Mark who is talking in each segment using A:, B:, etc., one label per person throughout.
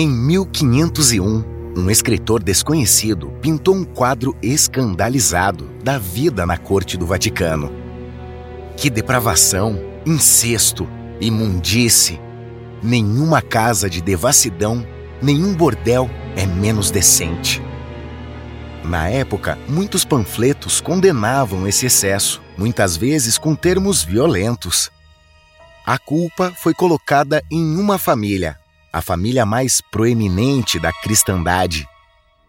A: Em 1501, um escritor desconhecido pintou um quadro escandalizado da vida na corte do Vaticano. Que depravação, incesto, imundice. Nenhuma casa de devassidão, nenhum bordel é menos decente. Na época, muitos panfletos condenavam esse excesso, muitas vezes com termos violentos. A culpa foi colocada em uma família, a família mais proeminente da cristandade,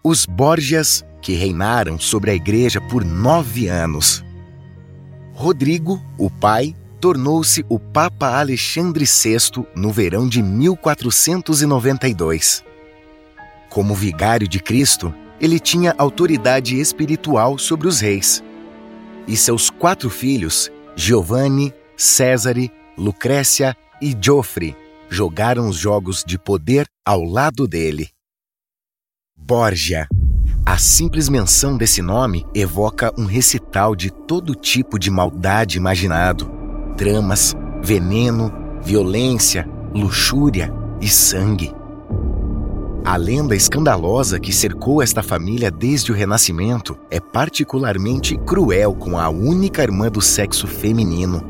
A: os Borgias, que reinaram sobre a igreja por nove anos. Rodrigo, o pai, tornou-se o Papa Alexandre VI no verão de 1492. Como vigário de Cristo, ele tinha autoridade espiritual sobre os reis. E seus quatro filhos, Giovanni, Césare, Lucrécia e Joffre, jogaram os jogos de poder ao lado dele. Borgia. A simples menção desse nome evoca um recital de todo tipo de maldade imaginado: dramas, veneno, violência, luxúria e sangue. A lenda escandalosa que cercou esta família desde o Renascimento é particularmente cruel com a única irmã do sexo feminino.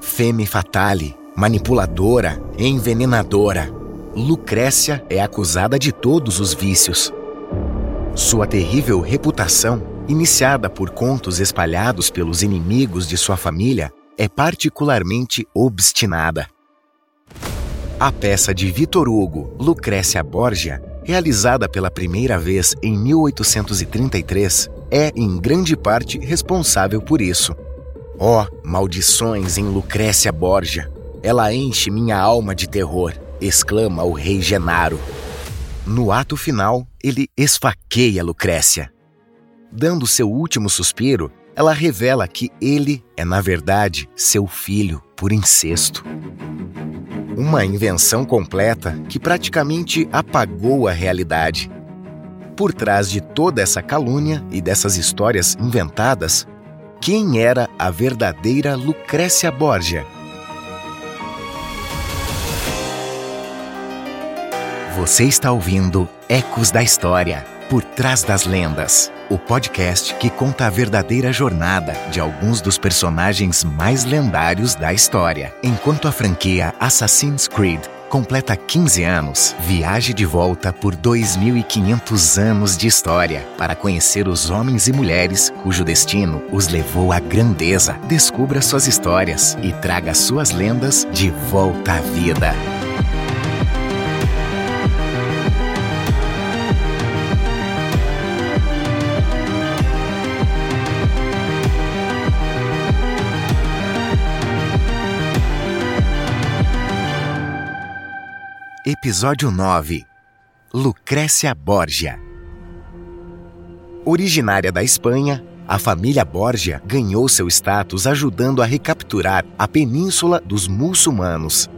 A: Femme fatale, manipuladora, envenenadora, Lucrécia é acusada de todos os vícios. Sua terrível reputação, iniciada por contos espalhados pelos inimigos de sua família, é particularmente obstinada. A peça de Vitor Hugo, Lucrécia Borgia, realizada pela primeira vez em 1833, é em grande parte responsável por isso. Ó, oh, maldições em Lucrécia Borgia! Ela enche minha alma de terror, exclama o rei Genaro. No ato final, ele esfaqueia Lucrécia. Dando seu último suspiro, ela revela que ele é, na verdade, seu filho por incesto. Uma invenção completa que praticamente apagou a realidade. Por trás de toda essa calúnia e dessas histórias inventadas, quem era a verdadeira Lucrécia Borgia? Você está ouvindo Ecos da História Por Trás das Lendas o podcast que conta a verdadeira jornada de alguns dos personagens mais lendários da história. Enquanto a franquia Assassin's Creed completa 15 anos, viaje de volta por 2.500 anos de história para conhecer os homens e mulheres cujo destino os levou à grandeza. Descubra suas histórias e traga suas lendas de volta à vida. Episódio 9 Lucrécia Borgia Originária da Espanha, a família Borgia ganhou seu status ajudando a recapturar a península dos muçulmanos.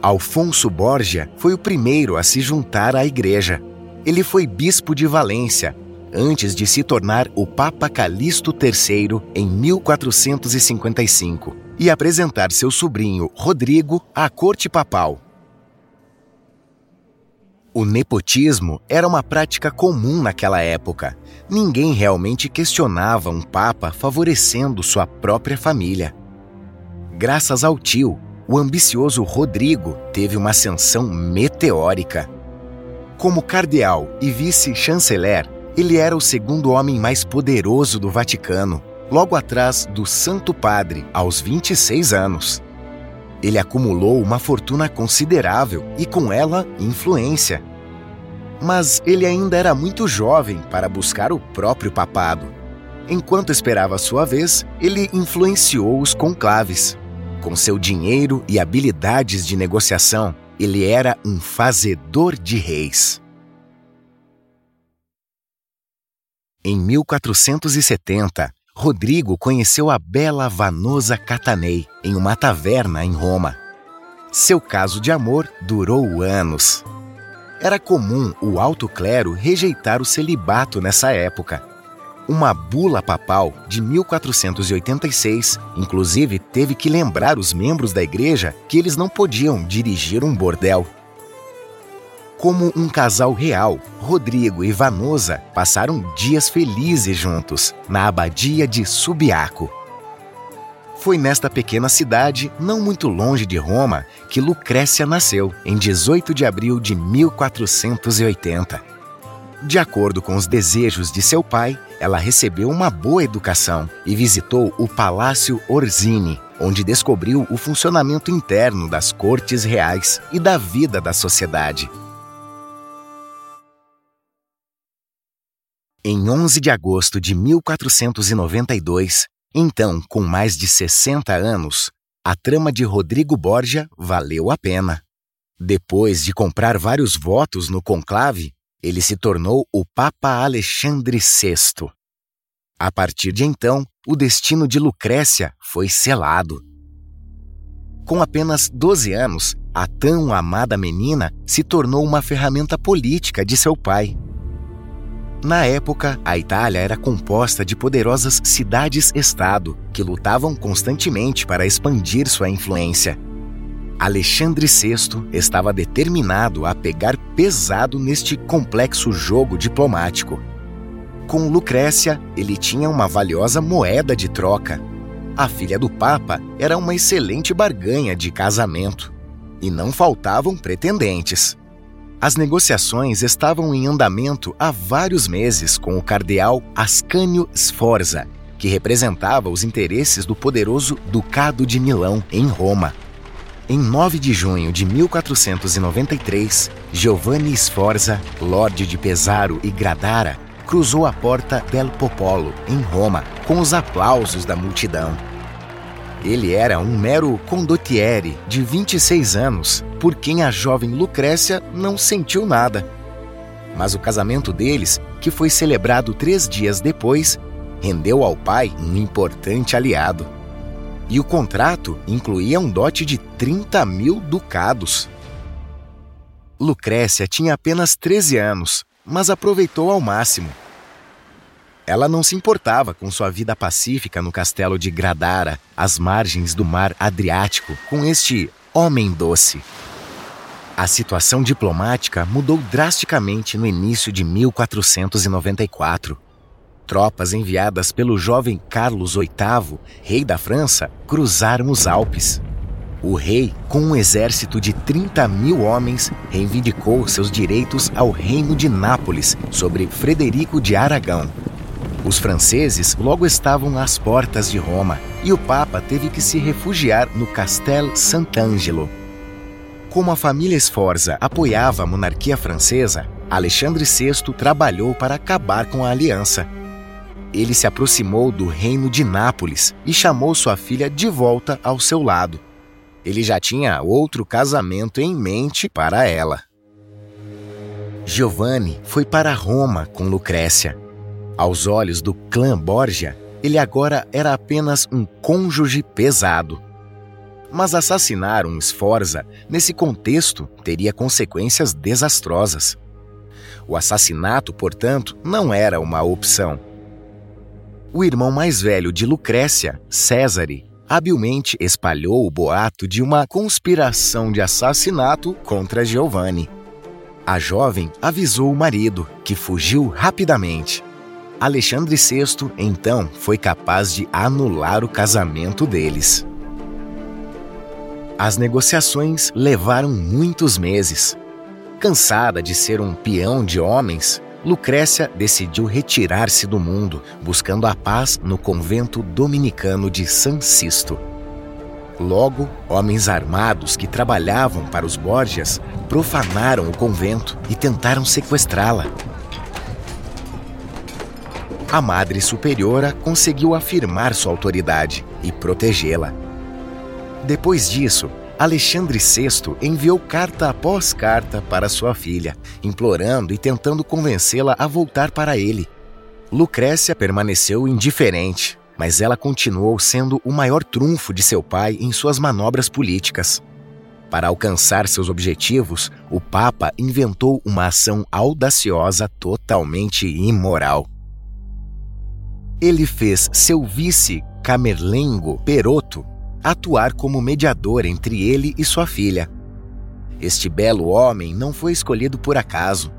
A: Alfonso Borgia foi o primeiro a se juntar à igreja. Ele foi bispo de Valência, antes de se tornar o Papa Calixto III em 1455 e apresentar seu sobrinho Rodrigo à corte papal. O nepotismo era uma prática comum naquela época. Ninguém realmente questionava um papa favorecendo sua própria família. Graças ao tio, o ambicioso Rodrigo teve uma ascensão meteórica. Como cardeal e vice-chanceler, ele era o segundo homem mais poderoso do Vaticano, logo atrás do Santo Padre, aos 26 anos. Ele acumulou uma fortuna considerável e, com ela, influência. Mas ele ainda era muito jovem para buscar o próprio papado. Enquanto esperava sua vez, ele influenciou os conclaves. Com seu dinheiro e habilidades de negociação, ele era um fazedor de reis. Em 1470, Rodrigo conheceu a bela Vanosa Catanei em uma taverna em Roma. Seu caso de amor durou anos. Era comum o alto clero rejeitar o celibato nessa época. Uma bula papal de 1486, inclusive, teve que lembrar os membros da igreja que eles não podiam dirigir um bordel. Como um casal real, Rodrigo e Vanosa passaram dias felizes juntos na abadia de Subiaco. Foi nesta pequena cidade, não muito longe de Roma, que Lucrécia nasceu, em 18 de abril de 1480. De acordo com os desejos de seu pai, ela recebeu uma boa educação e visitou o Palácio Orsini, onde descobriu o funcionamento interno das cortes reais e da vida da sociedade. Em 11 de agosto de 1492, então com mais de 60 anos, a trama de Rodrigo Borgia valeu a pena. Depois de comprar vários votos no conclave, ele se tornou o Papa Alexandre VI. A partir de então, o destino de Lucrécia foi selado. Com apenas 12 anos, a tão amada menina se tornou uma ferramenta política de seu pai. Na época, a Itália era composta de poderosas cidades-estado que lutavam constantemente para expandir sua influência. Alexandre VI estava determinado a pegar pesado neste complexo jogo diplomático. Com Lucrécia, ele tinha uma valiosa moeda de troca. A filha do Papa era uma excelente barganha de casamento. E não faltavam pretendentes. As negociações estavam em andamento há vários meses com o cardeal Ascânio Sforza, que representava os interesses do poderoso Ducado de Milão, em Roma. Em 9 de junho de 1493, Giovanni Sforza, lorde de Pesaro e Gradara, cruzou a porta del Popolo, em Roma, com os aplausos da multidão. Ele era um mero condottiere de 26 anos, por quem a jovem Lucrécia não sentiu nada. Mas o casamento deles, que foi celebrado três dias depois, rendeu ao pai um importante aliado. E o contrato incluía um dote de 30 mil ducados. Lucrécia tinha apenas 13 anos, mas aproveitou ao máximo. Ela não se importava com sua vida pacífica no castelo de Gradara, às margens do mar Adriático, com este homem doce. A situação diplomática mudou drasticamente no início de 1494. Tropas enviadas pelo jovem Carlos VIII, rei da França, cruzaram os Alpes. O rei, com um exército de 30 mil homens, reivindicou seus direitos ao reino de Nápoles sobre Frederico de Aragão, os franceses logo estavam às portas de Roma e o Papa teve que se refugiar no Castel Sant'Angelo. Como a família Sforza apoiava a monarquia francesa, Alexandre VI trabalhou para acabar com a aliança. Ele se aproximou do reino de Nápoles e chamou sua filha de volta ao seu lado. Ele já tinha outro casamento em mente para ela. Giovanni foi para Roma com Lucrécia aos olhos do clã Borgia, ele agora era apenas um cônjuge pesado. Mas assassinar um Sforza, nesse contexto, teria consequências desastrosas. O assassinato, portanto, não era uma opção. O irmão mais velho de Lucrécia, Césare, habilmente espalhou o boato de uma conspiração de assassinato contra Giovanni. A jovem avisou o marido, que fugiu rapidamente. Alexandre VI, então, foi capaz de anular o casamento deles. As negociações levaram muitos meses. Cansada de ser um peão de homens, Lucrécia decidiu retirar-se do mundo, buscando a paz no convento dominicano de San Sisto. Logo, homens armados que trabalhavam para os Borgias profanaram o convento e tentaram sequestrá-la. A Madre Superiora conseguiu afirmar sua autoridade e protegê-la. Depois disso, Alexandre VI enviou carta após carta para sua filha, implorando e tentando convencê-la a voltar para ele. Lucrécia permaneceu indiferente, mas ela continuou sendo o maior trunfo de seu pai em suas manobras políticas. Para alcançar seus objetivos, o Papa inventou uma ação audaciosa totalmente imoral. Ele fez seu vice Camerlengo Peroto atuar como mediador entre ele e sua filha. Este belo homem não foi escolhido por acaso.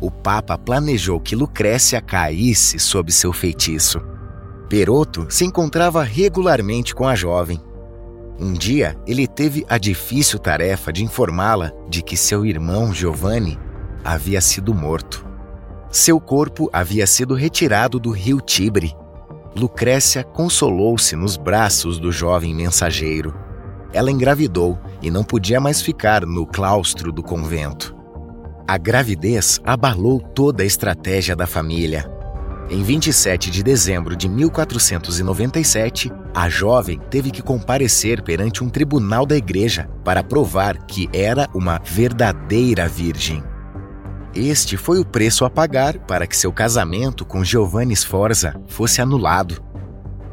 A: O Papa planejou que Lucrécia caísse sob seu feitiço. Peroto se encontrava regularmente com a jovem um dia, ele teve a difícil tarefa de informá-la de que seu irmão Giovanni havia sido morto. Seu corpo havia sido retirado do rio Tibre. Lucrécia consolou-se nos braços do jovem mensageiro. Ela engravidou e não podia mais ficar no claustro do convento. A gravidez abalou toda a estratégia da família. Em 27 de dezembro de 1497, a jovem teve que comparecer perante um tribunal da igreja para provar que era uma verdadeira virgem. Este foi o preço a pagar para que seu casamento com Giovanni Sforza fosse anulado.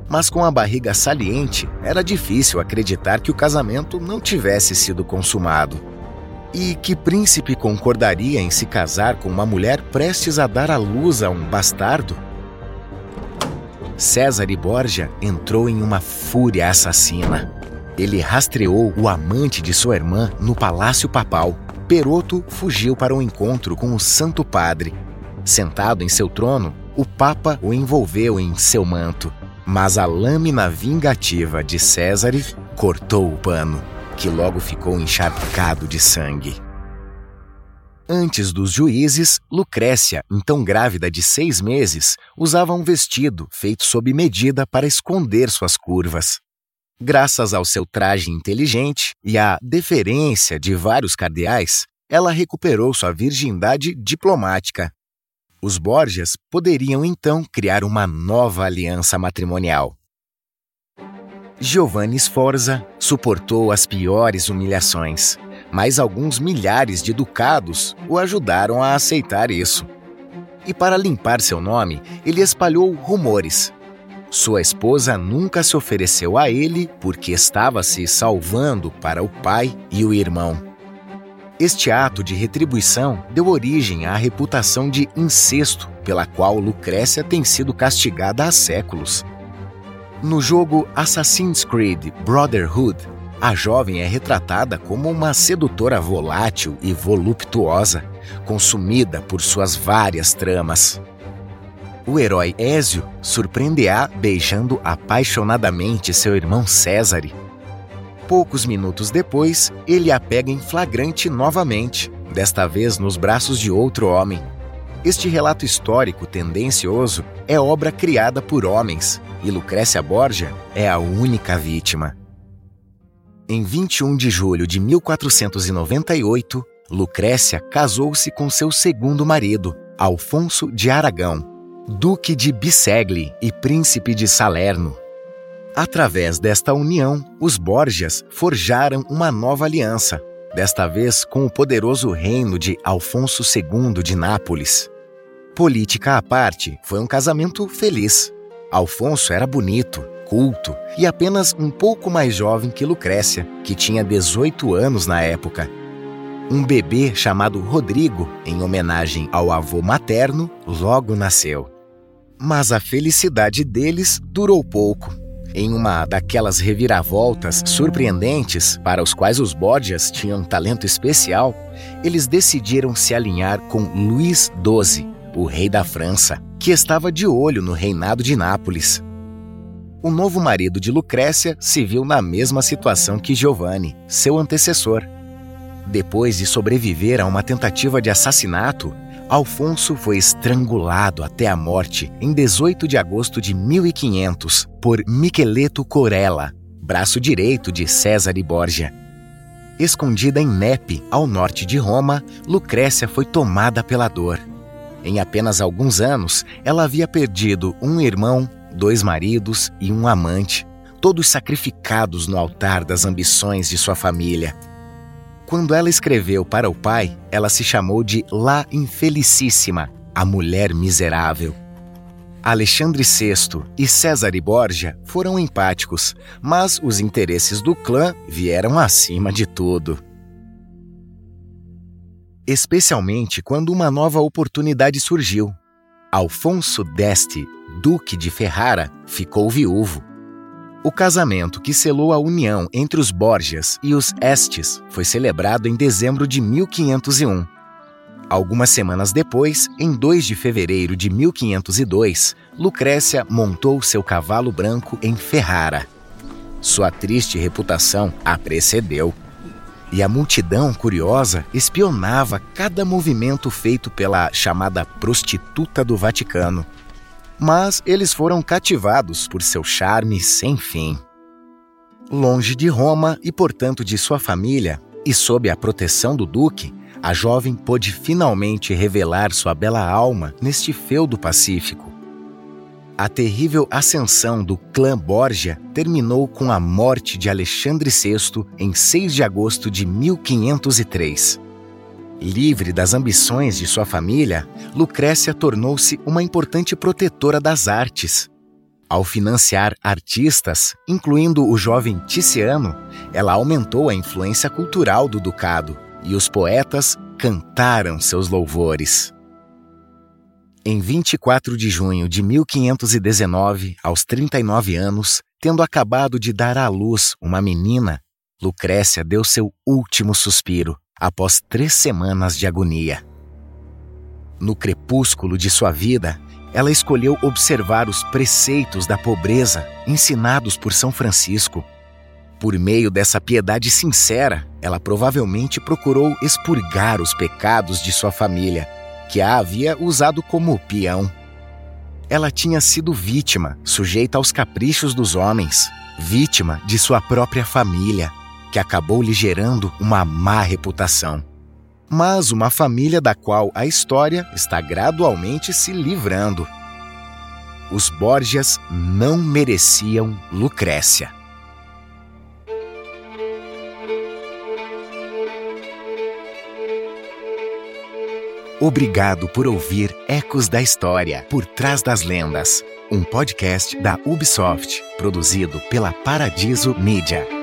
A: Mas com a barriga saliente, era difícil acreditar que o casamento não tivesse sido consumado. E que príncipe concordaria em se casar com uma mulher prestes a dar à luz a um bastardo? César e Borgia entrou em uma fúria assassina. Ele rastreou o amante de sua irmã no palácio papal. Peroto fugiu para um encontro com o Santo Padre. Sentado em seu trono, o Papa o envolveu em seu manto, mas a lâmina vingativa de César cortou o pano que logo ficou encharcado de sangue. Antes dos juízes, Lucrécia, então grávida de seis meses, usava um vestido feito sob medida para esconder suas curvas. Graças ao seu traje inteligente e à deferência de vários cardeais, ela recuperou sua virgindade diplomática. Os Borgias poderiam então criar uma nova aliança matrimonial. Giovanni Sforza suportou as piores humilhações, mas alguns milhares de ducados o ajudaram a aceitar isso. E para limpar seu nome, ele espalhou rumores. Sua esposa nunca se ofereceu a ele porque estava se salvando para o pai e o irmão. Este ato de retribuição deu origem à reputação de incesto pela qual Lucrécia tem sido castigada há séculos. No jogo Assassin's Creed Brotherhood, a jovem é retratada como uma sedutora volátil e voluptuosa, consumida por suas várias tramas. O herói Ézio surpreende-a beijando apaixonadamente seu irmão Césare. Poucos minutos depois, ele a pega em flagrante novamente, desta vez nos braços de outro homem. Este relato histórico tendencioso é obra criada por homens, e Lucrécia Borgia é a única vítima. Em 21 de julho de 1498, Lucrécia casou-se com seu segundo marido, Alfonso de Aragão, Duque de Bisegli e Príncipe de Salerno. Através desta união, os Borgias forjaram uma nova aliança, desta vez com o poderoso reino de Alfonso II de Nápoles. Política à parte, foi um casamento feliz. Alfonso era bonito, culto e apenas um pouco mais jovem que Lucrécia, que tinha 18 anos na época. Um bebê chamado Rodrigo, em homenagem ao avô materno, logo nasceu. Mas a felicidade deles durou pouco. Em uma daquelas reviravoltas surpreendentes para os quais os Borgias tinham talento especial, eles decidiram se alinhar com Luís XII, o rei da França, que estava de olho no reinado de Nápoles. O novo marido de Lucrécia se viu na mesma situação que Giovanni, seu antecessor. Depois de sobreviver a uma tentativa de assassinato, Alfonso foi estrangulado até a morte em 18 de agosto de 1500 por Micheleto Corella, braço direito de César Borgia. Escondida em Nepe, ao norte de Roma, Lucrécia foi tomada pela dor Em apenas alguns anos, ela havia perdido um irmão, dois maridos e um amante, todos sacrificados no altar das ambições de sua família. Quando ela escreveu para o pai, ela se chamou de La Infelicíssima, a mulher miserável. Alexandre VI e César Borgia foram empáticos, mas os interesses do clã vieram acima de tudo. Especialmente quando uma nova oportunidade surgiu. Alfonso d'Este, duque de Ferrara, ficou viúvo. O casamento que selou a união entre os Borgias e os Estes foi celebrado em dezembro de 1501 Algumas semanas depois, em 2 de fevereiro de 1502, Lucrécia montou seu cavalo branco em Ferrara. Sua triste reputação a precedeu. E a multidão curiosa espionava cada movimento feito pela chamada prostituta do Vaticano. Mas eles foram cativados por seu charme sem fim. Longe de Roma e, portanto, de sua família, e sob a proteção do Duque, a jovem pôde finalmente revelar sua bela alma neste feudo pacífico. A terrível ascensão do clã Borgia terminou com a morte de Alexandre VI em 6 de agosto de 1503. Livre das ambições de sua família, Lucrécia tornou-se uma importante protetora das artes. Ao financiar artistas, incluindo o jovem Ticiano, ela aumentou a influência cultural do ducado e os poetas cantaram seus louvores. Em 24 de junho de 1519, aos 39 anos, tendo acabado de dar à luz uma menina, Lucrécia deu seu último suspiro após três semanas de agonia. No crepúsculo de sua vida, ela escolheu observar os preceitos da pobreza ensinados por São Francisco por meio dessa piedade sincera, ela provavelmente procurou expurgar os pecados de sua família, que a havia usado como peão. Ela tinha sido vítima, sujeita aos caprichos dos homens, vítima de sua própria família, que acabou lhe gerando uma má reputação. Mas uma família da qual a história está gradualmente se livrando. Os Borgias não mereciam Lucrécia. Obrigado por ouvir Ecos da História, Por Trás das Lendas, um podcast da Ubisoft, produzido pela Paradiso Media.